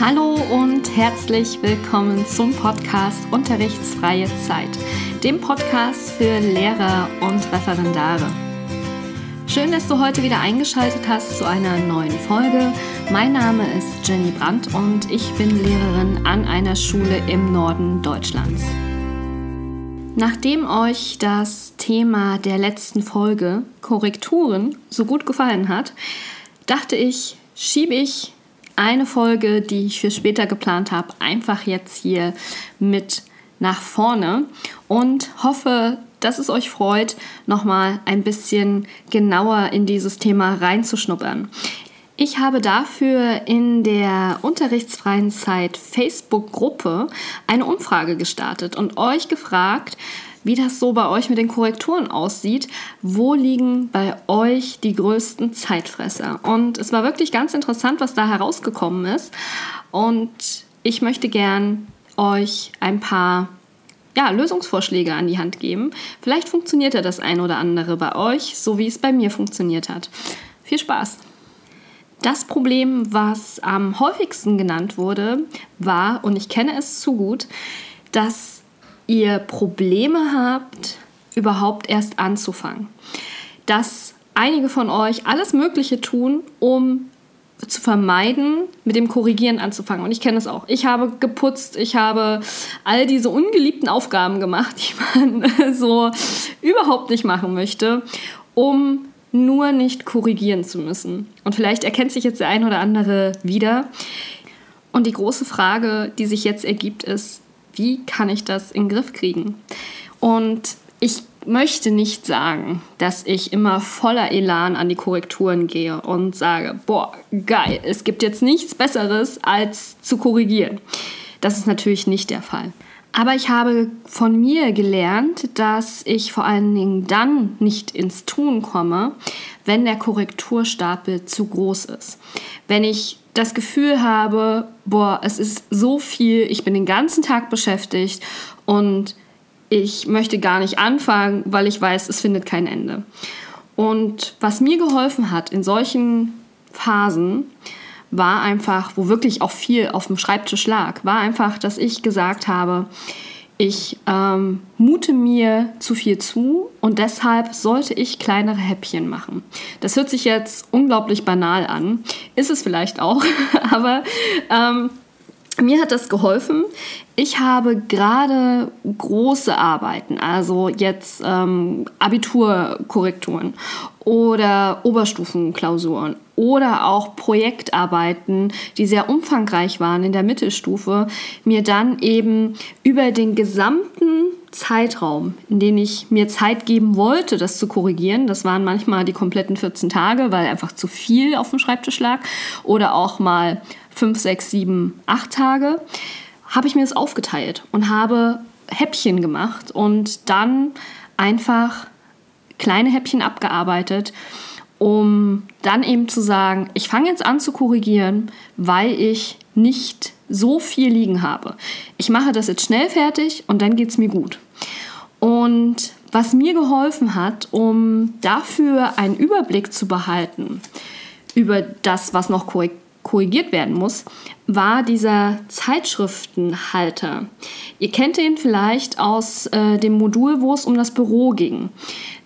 Hallo und herzlich willkommen zum Podcast Unterrichtsfreie Zeit, dem Podcast für Lehrer und Referendare. Schön, dass du heute wieder eingeschaltet hast zu einer neuen Folge. Mein Name ist Jenny Brandt und ich bin Lehrerin an einer Schule im Norden Deutschlands. Nachdem euch das Thema der letzten Folge Korrekturen so gut gefallen hat, dachte ich, schiebe ich eine Folge, die ich für später geplant habe, einfach jetzt hier mit nach vorne und hoffe, dass es euch freut, nochmal ein bisschen genauer in dieses Thema reinzuschnuppern. Ich habe dafür in der unterrichtsfreien Zeit Facebook-Gruppe eine Umfrage gestartet und euch gefragt, wie das so bei euch mit den Korrekturen aussieht. Wo liegen bei euch die größten Zeitfresser? Und es war wirklich ganz interessant, was da herausgekommen ist. Und ich möchte gern euch ein paar ja, Lösungsvorschläge an die Hand geben. Vielleicht funktioniert ja das ein oder andere bei euch, so wie es bei mir funktioniert hat. Viel Spaß! Das Problem, was am häufigsten genannt wurde, war, und ich kenne es zu gut, dass ihr Probleme habt, überhaupt erst anzufangen. Dass einige von euch alles Mögliche tun, um zu vermeiden, mit dem Korrigieren anzufangen. Und ich kenne es auch. Ich habe geputzt, ich habe all diese ungeliebten Aufgaben gemacht, die man so überhaupt nicht machen möchte, um nur nicht korrigieren zu müssen. Und vielleicht erkennt sich jetzt der ein oder andere wieder. Und die große Frage, die sich jetzt ergibt, ist, wie kann ich das in den Griff kriegen? Und ich möchte nicht sagen, dass ich immer voller Elan an die Korrekturen gehe und sage, boah, geil, es gibt jetzt nichts Besseres als zu korrigieren. Das ist natürlich nicht der Fall. Aber ich habe von mir gelernt, dass ich vor allen Dingen dann nicht ins Tun komme, wenn der Korrekturstapel zu groß ist. Wenn ich das Gefühl habe, boah, es ist so viel, ich bin den ganzen Tag beschäftigt und ich möchte gar nicht anfangen, weil ich weiß, es findet kein Ende. Und was mir geholfen hat in solchen Phasen, war einfach, wo wirklich auch viel auf dem Schreibtisch lag, war einfach, dass ich gesagt habe, ich ähm, mute mir zu viel zu und deshalb sollte ich kleinere Häppchen machen. Das hört sich jetzt unglaublich banal an, ist es vielleicht auch, aber ähm, mir hat das geholfen. Ich habe gerade große Arbeiten, also jetzt ähm, Abiturkorrekturen oder Oberstufenklausuren oder auch Projektarbeiten, die sehr umfangreich waren in der Mittelstufe, mir dann eben über den gesamten Zeitraum, in den ich mir Zeit geben wollte, das zu korrigieren, das waren manchmal die kompletten 14 Tage, weil einfach zu viel auf dem Schreibtisch lag, oder auch mal 5, 6, 7, 8 Tage, habe ich mir das aufgeteilt und habe Häppchen gemacht und dann einfach kleine Häppchen abgearbeitet um dann eben zu sagen, ich fange jetzt an zu korrigieren, weil ich nicht so viel liegen habe. Ich mache das jetzt schnell fertig und dann geht es mir gut. Und was mir geholfen hat, um dafür einen Überblick zu behalten über das, was noch korrigiert werden muss, war dieser Zeitschriftenhalter. Ihr kennt ihn vielleicht aus äh, dem Modul, wo es um das Büro ging.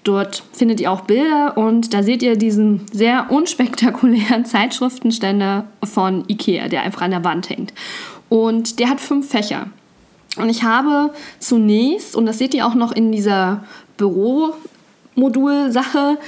Dort findet ihr auch Bilder und da seht ihr diesen sehr unspektakulären Zeitschriftenständer von Ikea, der einfach an der Wand hängt. Und der hat fünf Fächer. Und ich habe zunächst, und das seht ihr auch noch in dieser Büromodul-Sache,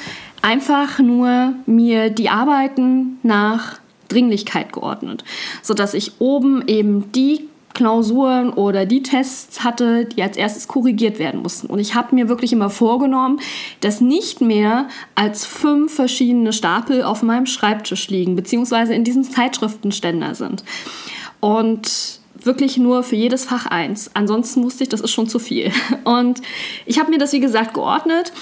einfach nur mir die Arbeiten nach Dringlichkeit geordnet, sodass ich oben eben die Klausuren oder die Tests hatte, die als erstes korrigiert werden mussten. Und ich habe mir wirklich immer vorgenommen, dass nicht mehr als fünf verschiedene Stapel auf meinem Schreibtisch liegen, beziehungsweise in diesem Zeitschriftenständer sind. Und wirklich nur für jedes Fach eins. Ansonsten wusste ich, das ist schon zu viel. Und ich habe mir das, wie gesagt, geordnet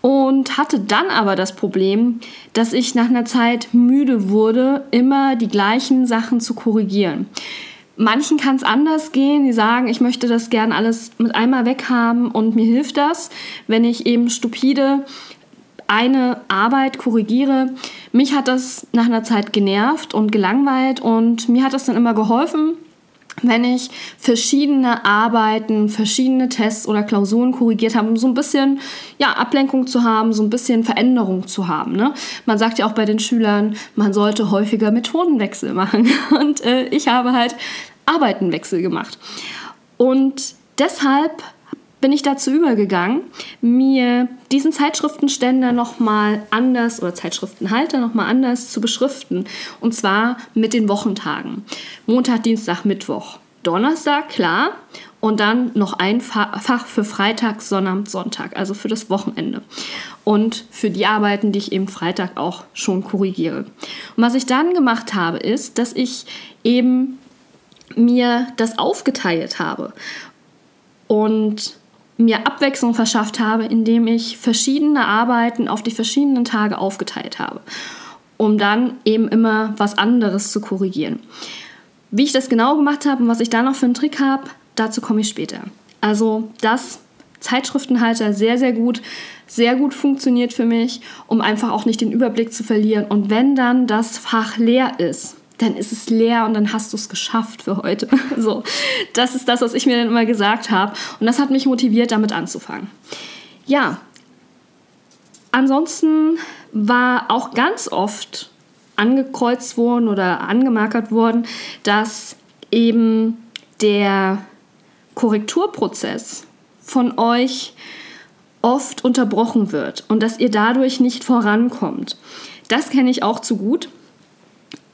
und hatte dann aber das Problem, dass ich nach einer Zeit müde wurde, immer die gleichen Sachen zu korrigieren. Manchen kann es anders gehen. Die sagen, ich möchte das gern alles mit einmal weghaben und mir hilft das, wenn ich eben stupide eine Arbeit korrigiere, mich hat das nach einer Zeit genervt und gelangweilt und mir hat das dann immer geholfen, wenn ich verschiedene Arbeiten, verschiedene Tests oder Klausuren korrigiert habe, um so ein bisschen ja, Ablenkung zu haben, so ein bisschen Veränderung zu haben. Ne? Man sagt ja auch bei den Schülern, man sollte häufiger Methodenwechsel machen. Und äh, ich habe halt Arbeitenwechsel gemacht. Und deshalb bin ich dazu übergegangen, mir diesen Zeitschriftenständer nochmal anders oder Zeitschriftenhalter nochmal anders zu beschriften. Und zwar mit den Wochentagen. Montag, Dienstag, Mittwoch, Donnerstag, klar. Und dann noch ein Fach für Freitag, Sonnabend, Sonntag, also für das Wochenende. Und für die Arbeiten, die ich eben Freitag auch schon korrigiere. Und was ich dann gemacht habe, ist, dass ich eben mir das aufgeteilt habe. Und mir Abwechslung verschafft habe, indem ich verschiedene Arbeiten auf die verschiedenen Tage aufgeteilt habe, um dann eben immer was anderes zu korrigieren. Wie ich das genau gemacht habe und was ich da noch für einen Trick habe, dazu komme ich später. Also das Zeitschriftenhalter sehr, sehr gut, sehr gut funktioniert für mich, um einfach auch nicht den Überblick zu verlieren. Und wenn dann das Fach leer ist, dann ist es leer und dann hast du es geschafft für heute. So, das ist das, was ich mir dann immer gesagt habe. Und das hat mich motiviert, damit anzufangen. Ja, ansonsten war auch ganz oft angekreuzt worden oder angemarkert worden, dass eben der Korrekturprozess von euch oft unterbrochen wird und dass ihr dadurch nicht vorankommt. Das kenne ich auch zu gut.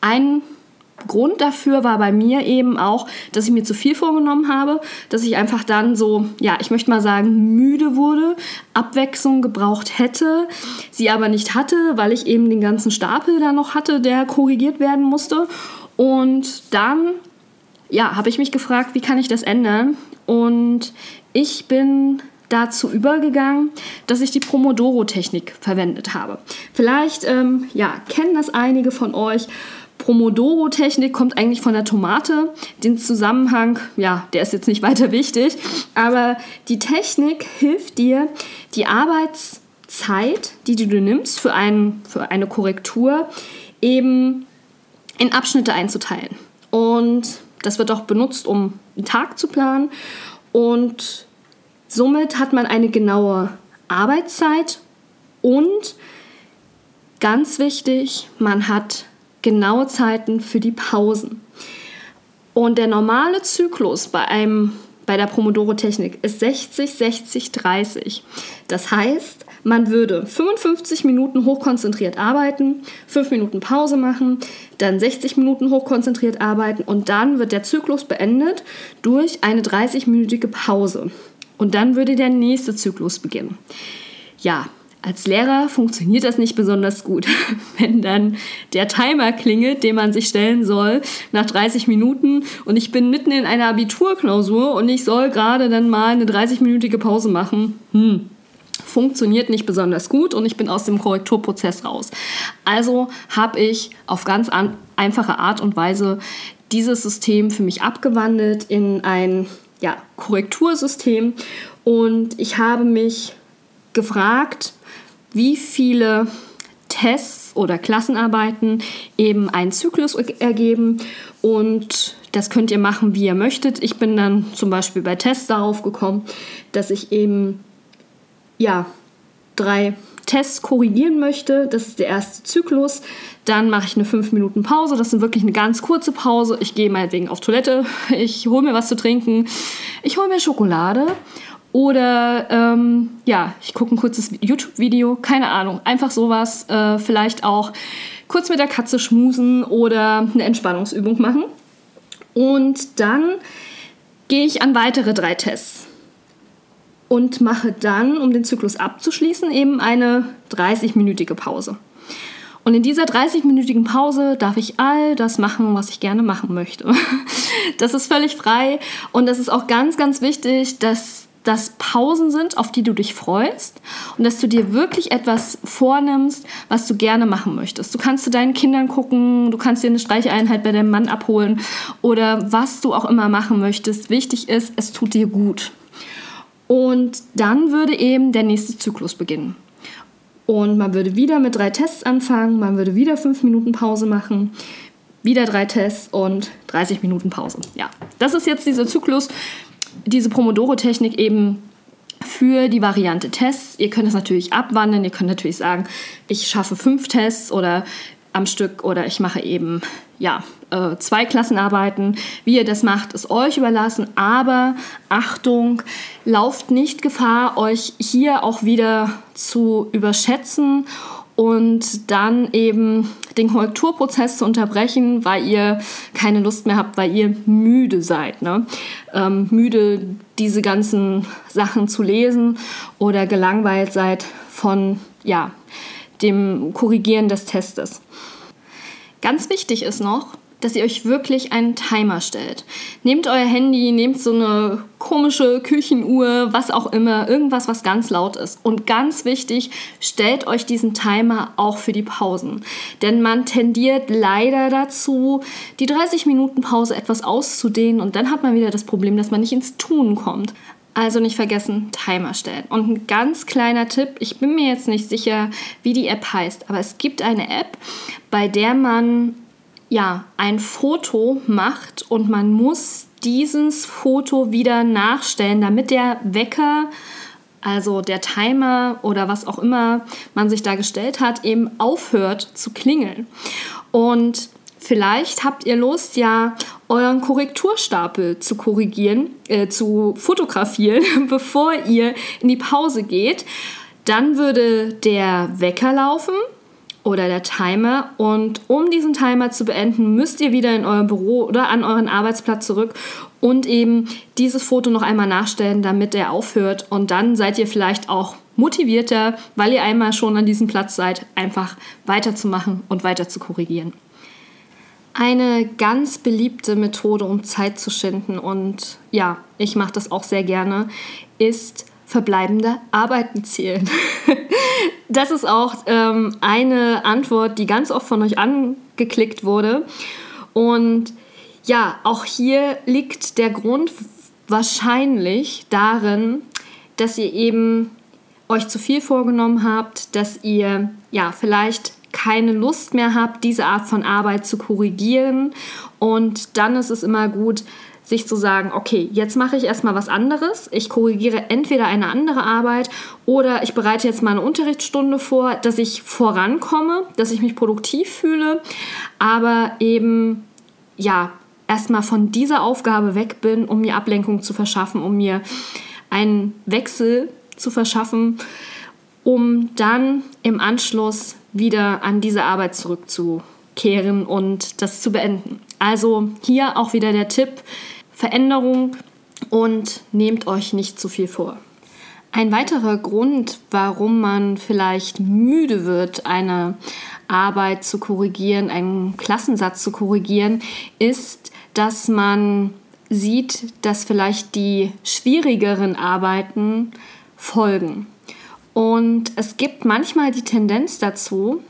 Ein Grund dafür war bei mir eben auch, dass ich mir zu viel vorgenommen habe, dass ich einfach dann so, ja, ich möchte mal sagen, müde wurde, Abwechslung gebraucht hätte, sie aber nicht hatte, weil ich eben den ganzen Stapel da noch hatte, der korrigiert werden musste. Und dann, ja, habe ich mich gefragt, wie kann ich das ändern? Und ich bin dazu übergegangen, dass ich die Pomodoro-Technik verwendet habe. Vielleicht ähm, ja, kennen das einige von euch. Pomodoro-Technik kommt eigentlich von der Tomate. Den Zusammenhang, ja, der ist jetzt nicht weiter wichtig, aber die Technik hilft dir, die Arbeitszeit, die du nimmst für, ein, für eine Korrektur, eben in Abschnitte einzuteilen. Und das wird auch benutzt, um einen Tag zu planen. Und somit hat man eine genaue Arbeitszeit und ganz wichtig, man hat genaue Zeiten für die Pausen. Und der normale Zyklus bei einem bei der Pomodoro-Technik ist 60, 60, 30. Das heißt, man würde 55 Minuten hochkonzentriert arbeiten, 5 Minuten Pause machen, dann 60 Minuten hochkonzentriert arbeiten und dann wird der Zyklus beendet durch eine 30-minütige Pause. Und dann würde der nächste Zyklus beginnen. Ja, als Lehrer funktioniert das nicht besonders gut, wenn dann der Timer klingelt, den man sich stellen soll, nach 30 Minuten und ich bin mitten in einer Abiturklausur und ich soll gerade dann mal eine 30-minütige Pause machen. Hm, funktioniert nicht besonders gut und ich bin aus dem Korrekturprozess raus. Also habe ich auf ganz einfache Art und Weise dieses System für mich abgewandelt in ein ja, Korrektursystem und ich habe mich gefragt, wie viele Tests oder Klassenarbeiten eben einen Zyklus ergeben und das könnt ihr machen, wie ihr möchtet. Ich bin dann zum Beispiel bei Tests darauf gekommen, dass ich eben ja drei Tests korrigieren möchte. Das ist der erste Zyklus. Dann mache ich eine 5 Minuten Pause. Das ist wirklich eine ganz kurze Pause. Ich gehe meinetwegen auf Toilette. Ich hole mir was zu trinken. Ich hole mir Schokolade. Oder ähm, ja, ich gucke ein kurzes YouTube-Video, keine Ahnung, einfach sowas. Äh, vielleicht auch kurz mit der Katze schmusen oder eine Entspannungsübung machen. Und dann gehe ich an weitere drei Tests und mache dann, um den Zyklus abzuschließen, eben eine 30-minütige Pause. Und in dieser 30-minütigen Pause darf ich all das machen, was ich gerne machen möchte. Das ist völlig frei und das ist auch ganz, ganz wichtig, dass das Pausen sind, auf die du dich freust und dass du dir wirklich etwas vornimmst, was du gerne machen möchtest. Du kannst zu deinen Kindern gucken, du kannst dir eine Streicheinheit bei deinem Mann abholen oder was du auch immer machen möchtest. Wichtig ist, es tut dir gut. Und dann würde eben der nächste Zyklus beginnen. Und man würde wieder mit drei Tests anfangen, man würde wieder fünf Minuten Pause machen, wieder drei Tests und 30 Minuten Pause. Ja, das ist jetzt dieser Zyklus, diese Pomodoro-Technik eben für die Variante Tests. Ihr könnt es natürlich abwandeln, ihr könnt natürlich sagen, ich schaffe fünf Tests oder am Stück oder ich mache eben ja, äh, zwei Klassenarbeiten. Wie ihr das macht, ist euch überlassen. Aber Achtung, lauft nicht Gefahr, euch hier auch wieder zu überschätzen und dann eben den Korrekturprozess zu unterbrechen, weil ihr keine Lust mehr habt, weil ihr müde seid. Ne? Ähm, müde, diese ganzen Sachen zu lesen oder gelangweilt seid von ja, dem Korrigieren des Testes. Ganz wichtig ist noch, dass ihr euch wirklich einen Timer stellt. Nehmt euer Handy, nehmt so eine komische Küchenuhr, was auch immer, irgendwas, was ganz laut ist. Und ganz wichtig, stellt euch diesen Timer auch für die Pausen. Denn man tendiert leider dazu, die 30 Minuten Pause etwas auszudehnen und dann hat man wieder das Problem, dass man nicht ins Tun kommt. Also nicht vergessen, Timer stellen. Und ein ganz kleiner Tipp, ich bin mir jetzt nicht sicher, wie die App heißt, aber es gibt eine App, bei der man ja, ein Foto macht und man muss dieses Foto wieder nachstellen, damit der Wecker, also der Timer oder was auch immer man sich da gestellt hat, eben aufhört zu klingeln. Und vielleicht habt ihr Lust, ja, euren Korrekturstapel zu korrigieren, äh, zu fotografieren, bevor ihr in die Pause geht. Dann würde der Wecker laufen oder der Timer. Und um diesen Timer zu beenden, müsst ihr wieder in euer Büro oder an euren Arbeitsplatz zurück und eben dieses Foto noch einmal nachstellen, damit er aufhört. Und dann seid ihr vielleicht auch motivierter, weil ihr einmal schon an diesem Platz seid, einfach weiterzumachen und weiter zu korrigieren. Eine ganz beliebte Methode, um Zeit zu schinden, und ja, ich mache das auch sehr gerne, ist verbleibende Arbeiten zählen. das ist auch ähm, eine Antwort, die ganz oft von euch angeklickt wurde. Und ja, auch hier liegt der Grund wahrscheinlich darin, dass ihr eben euch zu viel vorgenommen habt, dass ihr ja vielleicht keine Lust mehr habt, diese Art von Arbeit zu korrigieren. Und dann ist es immer gut, sich zu sagen, okay, jetzt mache ich erstmal was anderes. Ich korrigiere entweder eine andere Arbeit oder ich bereite jetzt mal eine Unterrichtsstunde vor, dass ich vorankomme, dass ich mich produktiv fühle, aber eben ja, erstmal von dieser Aufgabe weg bin, um mir Ablenkung zu verschaffen, um mir einen Wechsel zu verschaffen, um dann im Anschluss wieder an diese Arbeit zurückzukehren und das zu beenden. Also hier auch wieder der Tipp, Veränderung und nehmt euch nicht zu viel vor. Ein weiterer Grund, warum man vielleicht müde wird, eine Arbeit zu korrigieren, einen Klassensatz zu korrigieren, ist, dass man sieht, dass vielleicht die schwierigeren Arbeiten folgen. Und es gibt manchmal die Tendenz dazu,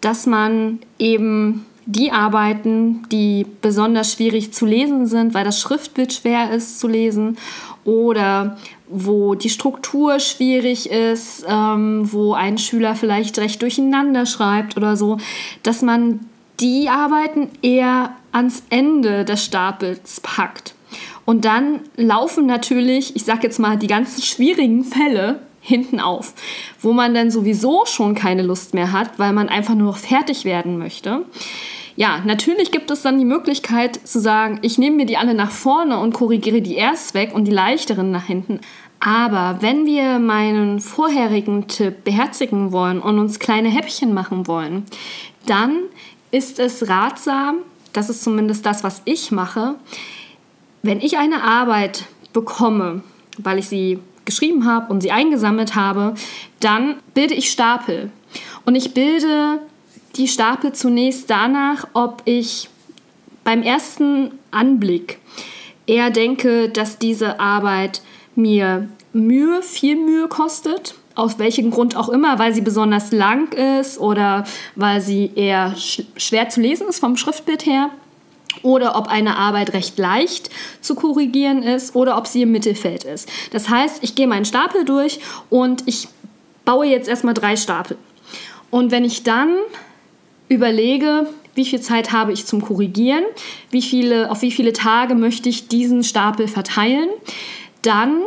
dass man eben die Arbeiten, die besonders schwierig zu lesen sind, weil das Schriftbild schwer ist zu lesen oder wo die Struktur schwierig ist, ähm, wo ein Schüler vielleicht recht durcheinander schreibt oder so, dass man die Arbeiten eher ans Ende des Stapels packt. Und dann laufen natürlich, ich sag jetzt mal, die ganzen schwierigen Fälle hinten auf, wo man dann sowieso schon keine Lust mehr hat, weil man einfach nur noch fertig werden möchte. Ja, natürlich gibt es dann die Möglichkeit zu sagen, ich nehme mir die alle nach vorne und korrigiere die erst weg und die leichteren nach hinten. Aber wenn wir meinen vorherigen Tipp beherzigen wollen und uns kleine Häppchen machen wollen, dann ist es ratsam, das ist zumindest das, was ich mache, wenn ich eine Arbeit bekomme, weil ich sie geschrieben habe und sie eingesammelt habe, dann bilde ich Stapel. Und ich bilde die Stapel zunächst danach, ob ich beim ersten Anblick eher denke, dass diese Arbeit mir Mühe, viel Mühe kostet, aus welchem Grund auch immer, weil sie besonders lang ist oder weil sie eher schwer zu lesen ist vom Schriftbild her oder ob eine Arbeit recht leicht zu korrigieren ist oder ob sie im Mittelfeld ist. Das heißt, ich gehe meinen Stapel durch und ich baue jetzt erstmal drei Stapel. Und wenn ich dann überlege, wie viel Zeit habe ich zum Korrigieren, wie viele, auf wie viele Tage möchte ich diesen Stapel verteilen, dann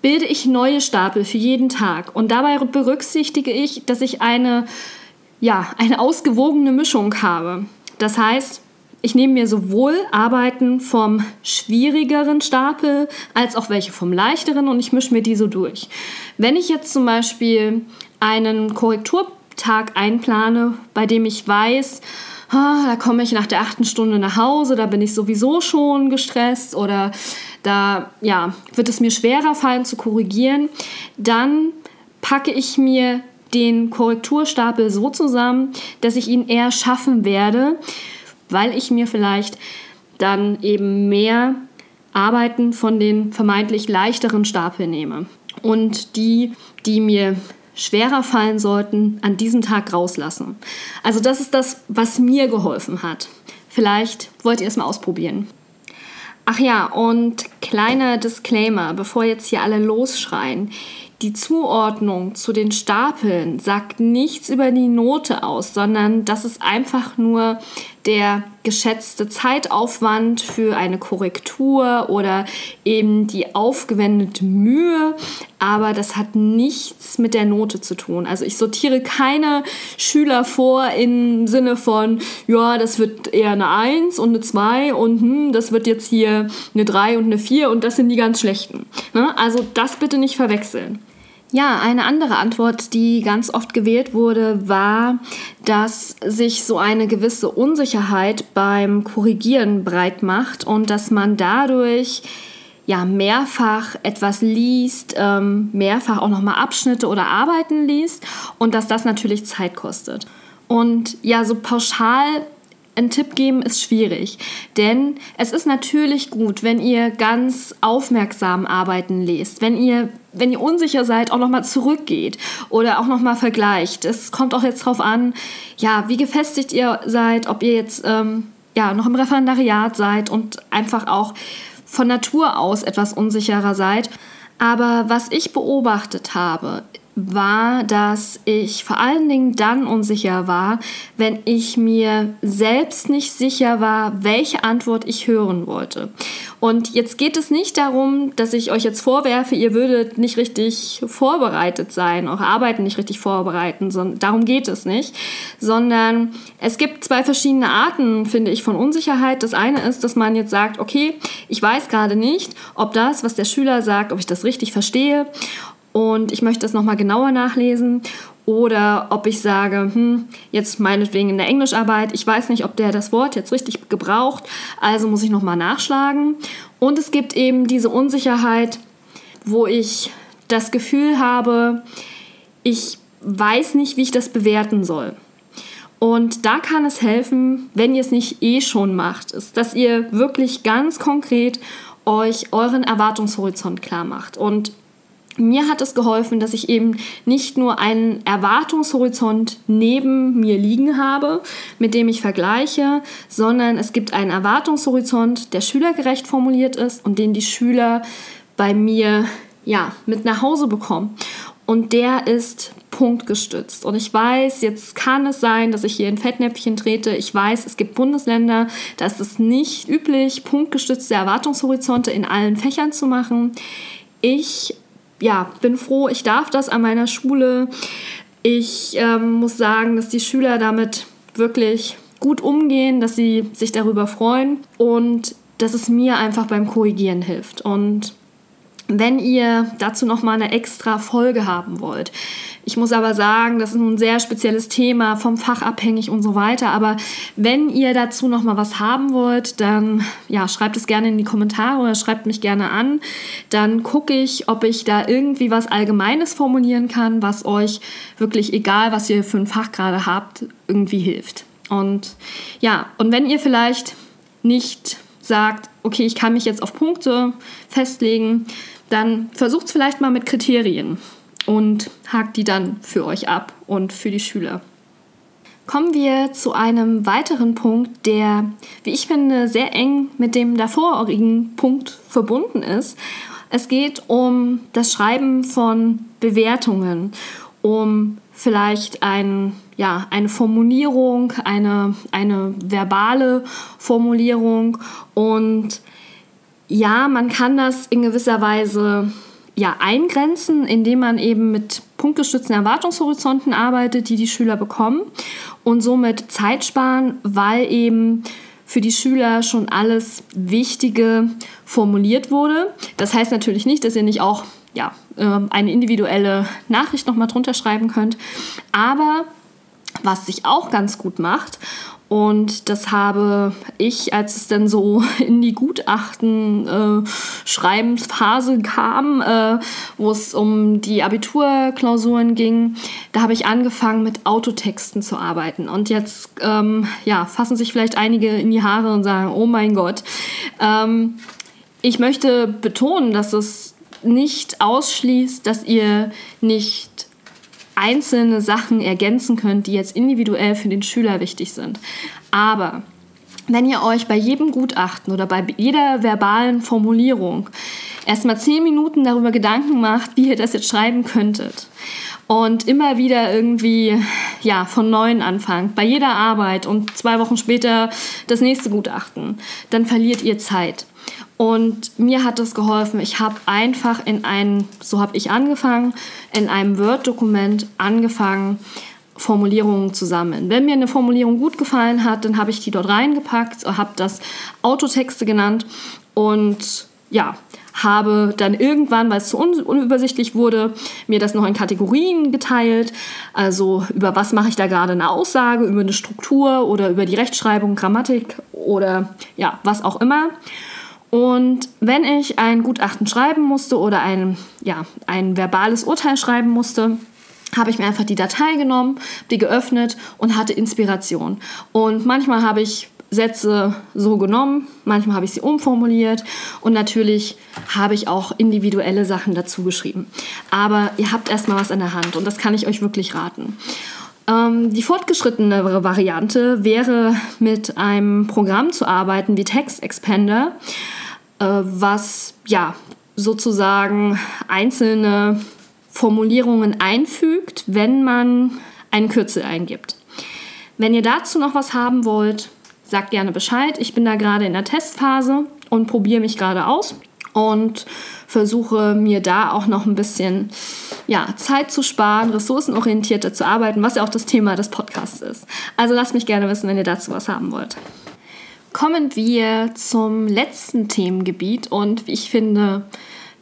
bilde ich neue Stapel für jeden Tag. Und dabei berücksichtige ich, dass ich eine, ja, eine ausgewogene Mischung habe. Das heißt, ich nehme mir sowohl Arbeiten vom schwierigeren Stapel als auch welche vom leichteren und ich mische mir die so durch. Wenn ich jetzt zum Beispiel einen Korrekturtag einplane, bei dem ich weiß, ah, da komme ich nach der achten Stunde nach Hause, da bin ich sowieso schon gestresst oder da ja, wird es mir schwerer fallen zu korrigieren, dann packe ich mir den Korrekturstapel so zusammen, dass ich ihn eher schaffen werde, weil ich mir vielleicht dann eben mehr Arbeiten von den vermeintlich leichteren Stapeln nehme und die, die mir schwerer fallen sollten, an diesem Tag rauslassen. Also das ist das, was mir geholfen hat. Vielleicht wollt ihr es mal ausprobieren. Ach ja, und kleiner Disclaimer, bevor jetzt hier alle losschreien. Die Zuordnung zu den Stapeln sagt nichts über die Note aus, sondern das ist einfach nur der geschätzte Zeitaufwand für eine Korrektur oder eben die aufgewendete Mühe, aber das hat nichts mit der Note zu tun. Also ich sortiere keine Schüler vor im Sinne von, ja, das wird eher eine 1 und eine 2 und hm, das wird jetzt hier eine 3 und eine 4 und das sind die ganz schlechten. Ne? Also das bitte nicht verwechseln. Ja, eine andere Antwort, die ganz oft gewählt wurde, war, dass sich so eine gewisse Unsicherheit beim Korrigieren breit macht und dass man dadurch ja mehrfach etwas liest, ähm, mehrfach auch nochmal Abschnitte oder Arbeiten liest und dass das natürlich Zeit kostet. Und ja, so pauschal einen Tipp geben ist schwierig, denn es ist natürlich gut, wenn ihr ganz aufmerksam Arbeiten lest, wenn ihr wenn ihr unsicher seid, auch nochmal zurückgeht oder auch nochmal vergleicht. Es kommt auch jetzt darauf an, ja, wie gefestigt ihr seid, ob ihr jetzt ähm, ja, noch im Referendariat seid und einfach auch von Natur aus etwas unsicherer seid. Aber was ich beobachtet habe, war, dass ich vor allen Dingen dann unsicher war, wenn ich mir selbst nicht sicher war, welche Antwort ich hören wollte. Und jetzt geht es nicht darum, dass ich euch jetzt vorwerfe, ihr würdet nicht richtig vorbereitet sein, eure Arbeiten nicht richtig vorbereiten, sondern darum geht es nicht, sondern es gibt zwei verschiedene Arten, finde ich, von Unsicherheit. Das eine ist, dass man jetzt sagt, okay, ich weiß gerade nicht, ob das, was der Schüler sagt, ob ich das richtig verstehe und ich möchte es nochmal genauer nachlesen oder ob ich sage, hm, jetzt meinetwegen in der Englischarbeit, ich weiß nicht, ob der das Wort jetzt richtig gebraucht, also muss ich nochmal nachschlagen. Und es gibt eben diese Unsicherheit, wo ich das Gefühl habe, ich weiß nicht, wie ich das bewerten soll. Und da kann es helfen, wenn ihr es nicht eh schon macht, ist, dass ihr wirklich ganz konkret euch euren Erwartungshorizont klar macht. Und mir hat es geholfen, dass ich eben nicht nur einen Erwartungshorizont neben mir liegen habe, mit dem ich vergleiche, sondern es gibt einen Erwartungshorizont, der schülergerecht formuliert ist und den die Schüler bei mir ja, mit nach Hause bekommen. Und der ist punktgestützt. Und ich weiß, jetzt kann es sein, dass ich hier in Fettnäpfchen trete. Ich weiß, es gibt Bundesländer, da ist es nicht üblich, punktgestützte Erwartungshorizonte in allen Fächern zu machen. Ich ja, bin froh, ich darf das an meiner Schule. Ich ähm, muss sagen, dass die Schüler damit wirklich gut umgehen, dass sie sich darüber freuen und dass es mir einfach beim Korrigieren hilft. Und wenn ihr dazu noch mal eine extra Folge haben wollt, ich muss aber sagen, das ist ein sehr spezielles Thema, vom Fach abhängig und so weiter. Aber wenn ihr dazu noch mal was haben wollt, dann ja, schreibt es gerne in die Kommentare oder schreibt mich gerne an. Dann gucke ich, ob ich da irgendwie was Allgemeines formulieren kann, was euch wirklich, egal was ihr für ein Fach gerade habt, irgendwie hilft. Und ja, und wenn ihr vielleicht nicht sagt, okay, ich kann mich jetzt auf Punkte festlegen, dann versucht es vielleicht mal mit Kriterien und hakt die dann für euch ab und für die Schüler. Kommen wir zu einem weiteren Punkt, der, wie ich finde, sehr eng mit dem davorigen Punkt verbunden ist. Es geht um das Schreiben von Bewertungen. um vielleicht ein, ja, eine Formulierung, eine, eine verbale Formulierung. Und ja, man kann das in gewisser Weise ja, eingrenzen, indem man eben mit punktgestützten Erwartungshorizonten arbeitet, die die Schüler bekommen und somit Zeit sparen, weil eben für die Schüler schon alles Wichtige formuliert wurde. Das heißt natürlich nicht, dass ihr nicht auch ja, ähm, eine individuelle Nachricht nochmal drunter schreiben könnt. Aber was sich auch ganz gut macht, und das habe ich, als es dann so in die Gutachten-Schreibensphase äh, kam, äh, wo es um die Abiturklausuren ging, da habe ich angefangen mit Autotexten zu arbeiten. Und jetzt ähm, ja, fassen sich vielleicht einige in die Haare und sagen, oh mein Gott. Ähm, ich möchte betonen, dass es nicht ausschließt, dass ihr nicht einzelne Sachen ergänzen könnt, die jetzt individuell für den Schüler wichtig sind. Aber wenn ihr euch bei jedem Gutachten oder bei jeder verbalen Formulierung erstmal zehn Minuten darüber Gedanken macht, wie ihr das jetzt schreiben könntet und immer wieder irgendwie ja von neuem anfangt, bei jeder Arbeit und zwei Wochen später das nächste Gutachten, dann verliert ihr Zeit. Und mir hat das geholfen. Ich habe einfach in einem, so habe ich angefangen, in einem Word-Dokument angefangen, Formulierungen zu sammeln. Wenn mir eine Formulierung gut gefallen hat, dann habe ich die dort reingepackt, habe das Autotexte genannt und ja, habe dann irgendwann, weil es zu un unübersichtlich wurde, mir das noch in Kategorien geteilt. Also über was mache ich da gerade eine Aussage, über eine Struktur oder über die Rechtschreibung, Grammatik oder ja, was auch immer. Und wenn ich ein Gutachten schreiben musste oder ein, ja, ein verbales Urteil schreiben musste, habe ich mir einfach die Datei genommen, die geöffnet und hatte Inspiration. Und manchmal habe ich Sätze so genommen, manchmal habe ich sie umformuliert und natürlich habe ich auch individuelle Sachen dazu geschrieben. Aber ihr habt erstmal was in der Hand und das kann ich euch wirklich raten. Ähm, die fortgeschrittene Variante wäre mit einem Programm zu arbeiten wie Text Expander äh, was ja sozusagen einzelne Formulierungen einfügt, wenn man einen Kürzel eingibt. Wenn ihr dazu noch was haben wollt, sagt gerne Bescheid. Ich bin da gerade in der Testphase und probiere mich gerade aus und versuche mir da auch noch ein bisschen ja, Zeit zu sparen, ressourcenorientierter zu arbeiten, was ja auch das Thema des Podcasts ist. Also lasst mich gerne wissen, wenn ihr dazu was haben wollt kommen wir zum letzten Themengebiet und wie ich finde,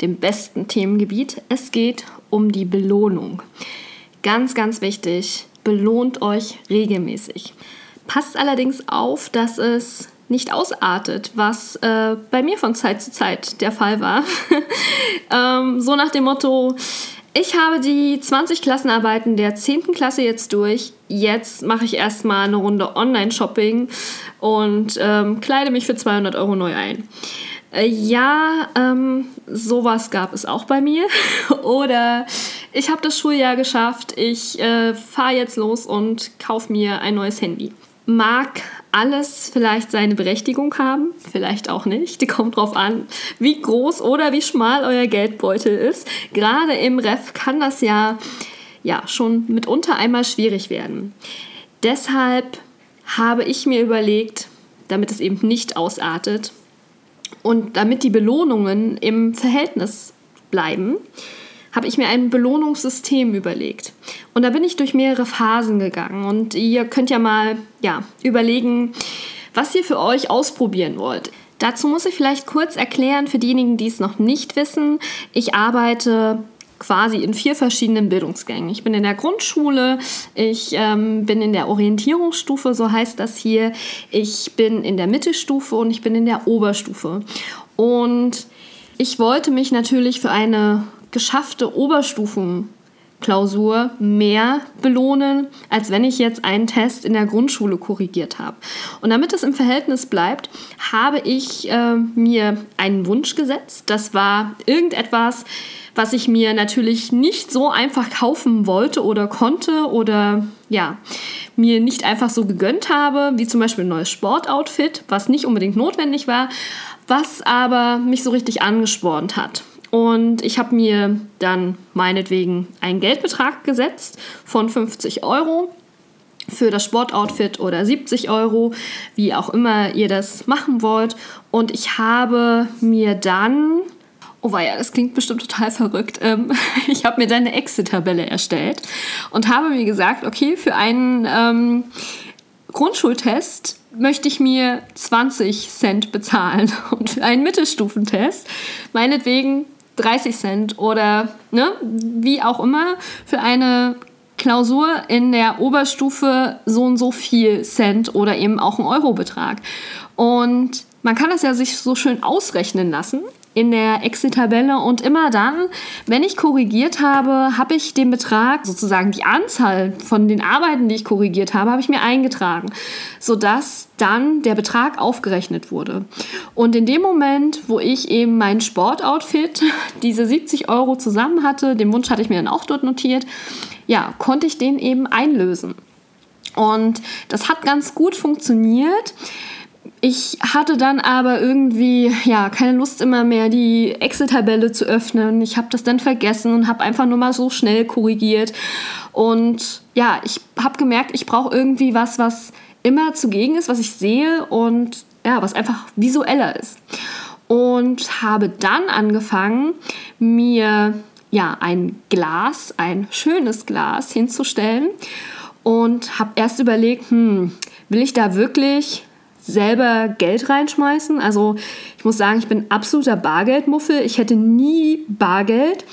dem besten Themengebiet. Es geht um die Belohnung. Ganz, ganz wichtig, belohnt euch regelmäßig. Passt allerdings auf, dass es nicht ausartet, was äh, bei mir von Zeit zu Zeit der Fall war. ähm, so nach dem Motto, ich habe die 20 Klassenarbeiten der 10. Klasse jetzt durch. Jetzt mache ich erstmal eine Runde Online-Shopping und ähm, kleide mich für 200 Euro neu ein. Äh, ja, ähm, sowas gab es auch bei mir. Oder ich habe das Schuljahr geschafft, ich äh, fahre jetzt los und kaufe mir ein neues Handy. Mag alles vielleicht seine Berechtigung haben, vielleicht auch nicht. Die kommt drauf an, wie groß oder wie schmal euer Geldbeutel ist. Gerade im Ref kann das ja, ja schon mitunter einmal schwierig werden. Deshalb habe ich mir überlegt, damit es eben nicht ausartet und damit die Belohnungen im Verhältnis bleiben, habe ich mir ein Belohnungssystem überlegt. Und da bin ich durch mehrere Phasen gegangen. Und ihr könnt ja mal ja, überlegen, was ihr für euch ausprobieren wollt. Dazu muss ich vielleicht kurz erklären, für diejenigen, die es noch nicht wissen, ich arbeite quasi in vier verschiedenen Bildungsgängen. Ich bin in der Grundschule, ich ähm, bin in der Orientierungsstufe, so heißt das hier, ich bin in der Mittelstufe und ich bin in der Oberstufe. Und ich wollte mich natürlich für eine geschaffte Oberstufenklausur mehr belohnen, als wenn ich jetzt einen Test in der Grundschule korrigiert habe. Und damit es im Verhältnis bleibt, habe ich äh, mir einen Wunsch gesetzt. Das war irgendetwas, was ich mir natürlich nicht so einfach kaufen wollte oder konnte oder ja, mir nicht einfach so gegönnt habe, wie zum Beispiel ein neues Sportoutfit, was nicht unbedingt notwendig war, was aber mich so richtig angespornt hat. Und ich habe mir dann meinetwegen einen Geldbetrag gesetzt von 50 Euro für das Sportoutfit oder 70 Euro, wie auch immer ihr das machen wollt. Und ich habe mir dann, oh ja, das klingt bestimmt total verrückt, ähm, ich habe mir dann eine Exit-Tabelle erstellt und habe mir gesagt, okay, für einen ähm, Grundschultest möchte ich mir 20 Cent bezahlen und für einen Mittelstufentest meinetwegen 30 Cent oder ne, wie auch immer für eine Klausur in der Oberstufe so und so viel Cent oder eben auch ein Eurobetrag. Und man kann das ja sich so schön ausrechnen lassen in der Excel-Tabelle und immer dann, wenn ich korrigiert habe, habe ich den Betrag, sozusagen die Anzahl von den Arbeiten, die ich korrigiert habe, habe ich mir eingetragen, sodass dann der Betrag aufgerechnet wurde. Und in dem Moment, wo ich eben mein Sportoutfit, diese 70 Euro zusammen hatte, den Wunsch hatte ich mir dann auch dort notiert, ja, konnte ich den eben einlösen. Und das hat ganz gut funktioniert. Ich hatte dann aber irgendwie ja keine Lust immer mehr die Excel-Tabelle zu öffnen. Ich habe das dann vergessen und habe einfach nur mal so schnell korrigiert. Und ja, ich habe gemerkt, ich brauche irgendwie was, was immer zugegen ist, was ich sehe und ja, was einfach visueller ist. Und habe dann angefangen, mir ja ein Glas, ein schönes Glas hinzustellen und habe erst überlegt, hm, will ich da wirklich selber Geld reinschmeißen. Also ich muss sagen, ich bin absoluter Bargeldmuffel. Ich hätte nie Bargeld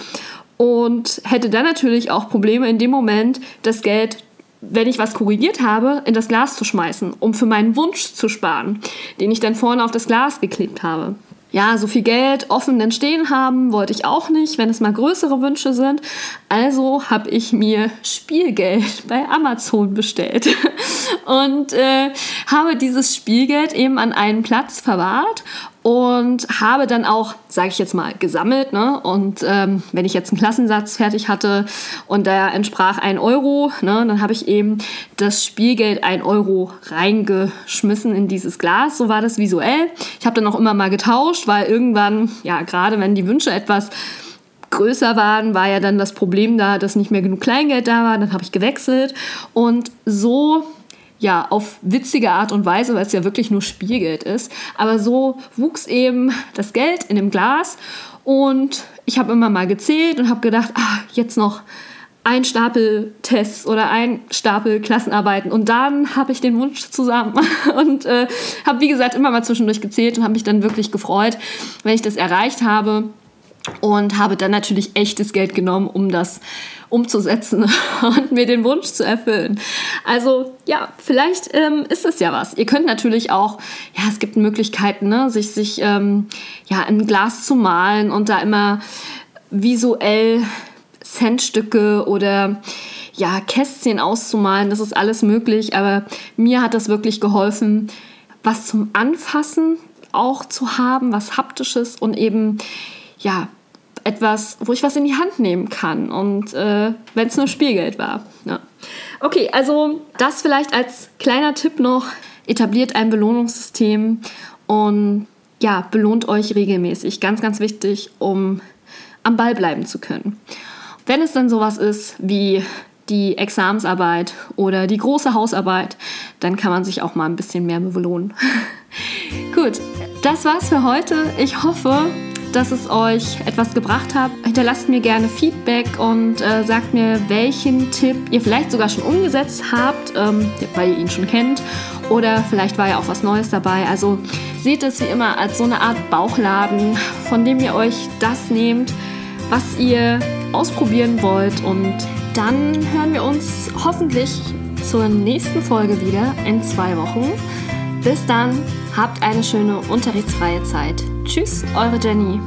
und hätte dann natürlich auch Probleme in dem Moment, das Geld, wenn ich was korrigiert habe, in das Glas zu schmeißen, um für meinen Wunsch zu sparen, den ich dann vorne auf das Glas geklebt habe ja, so viel Geld offen denn stehen haben wollte ich auch nicht, wenn es mal größere Wünsche sind. Also habe ich mir Spielgeld bei Amazon bestellt und äh, habe dieses Spielgeld eben an einen Platz verwahrt und habe dann auch, sage ich jetzt mal, gesammelt. Ne? Und ähm, wenn ich jetzt einen Klassensatz fertig hatte und der entsprach 1 Euro, ne, dann habe ich eben das Spielgeld 1 Euro reingeschmissen in dieses Glas. So war das visuell. Ich habe dann auch immer mal getauscht, weil irgendwann, ja, gerade wenn die Wünsche etwas größer waren, war ja dann das Problem da, dass nicht mehr genug Kleingeld da war. Dann habe ich gewechselt und so ja, auf witzige Art und Weise, weil es ja wirklich nur Spielgeld ist. Aber so wuchs eben das Geld in dem Glas und ich habe immer mal gezählt und habe gedacht, ah, jetzt noch ein Stapel Tests oder ein Stapel Klassenarbeiten und dann habe ich den Wunsch zusammen und äh, habe wie gesagt immer mal zwischendurch gezählt und habe mich dann wirklich gefreut, wenn ich das erreicht habe und habe dann natürlich echtes Geld genommen, um das umzusetzen und mir den Wunsch zu erfüllen. Also ja, vielleicht ähm, ist es ja was. Ihr könnt natürlich auch, ja, es gibt Möglichkeiten, ne, sich, sich ähm, ja, ein Glas zu malen und da immer visuell Centstücke oder ja, Kästchen auszumalen. Das ist alles möglich, aber mir hat das wirklich geholfen, was zum Anfassen auch zu haben, was haptisches und eben ja, etwas, wo ich was in die Hand nehmen kann. Und äh, wenn es nur Spielgeld war. Ja. Okay, also das vielleicht als kleiner Tipp noch. Etabliert ein Belohnungssystem und ja, belohnt euch regelmäßig. Ganz, ganz wichtig, um am Ball bleiben zu können. Wenn es dann sowas ist wie die Examensarbeit oder die große Hausarbeit, dann kann man sich auch mal ein bisschen mehr belohnen. Gut, das war's für heute. Ich hoffe, dass es euch etwas gebracht hat. Hinterlasst mir gerne Feedback und äh, sagt mir, welchen Tipp ihr vielleicht sogar schon umgesetzt habt, ähm, weil ihr ihn schon kennt. Oder vielleicht war ja auch was Neues dabei. Also seht es wie immer als so eine Art Bauchladen, von dem ihr euch das nehmt, was ihr ausprobieren wollt. Und dann hören wir uns hoffentlich zur nächsten Folge wieder in zwei Wochen. Bis dann, habt eine schöne unterrichtsfreie Zeit. Tschüss, eure Jenny.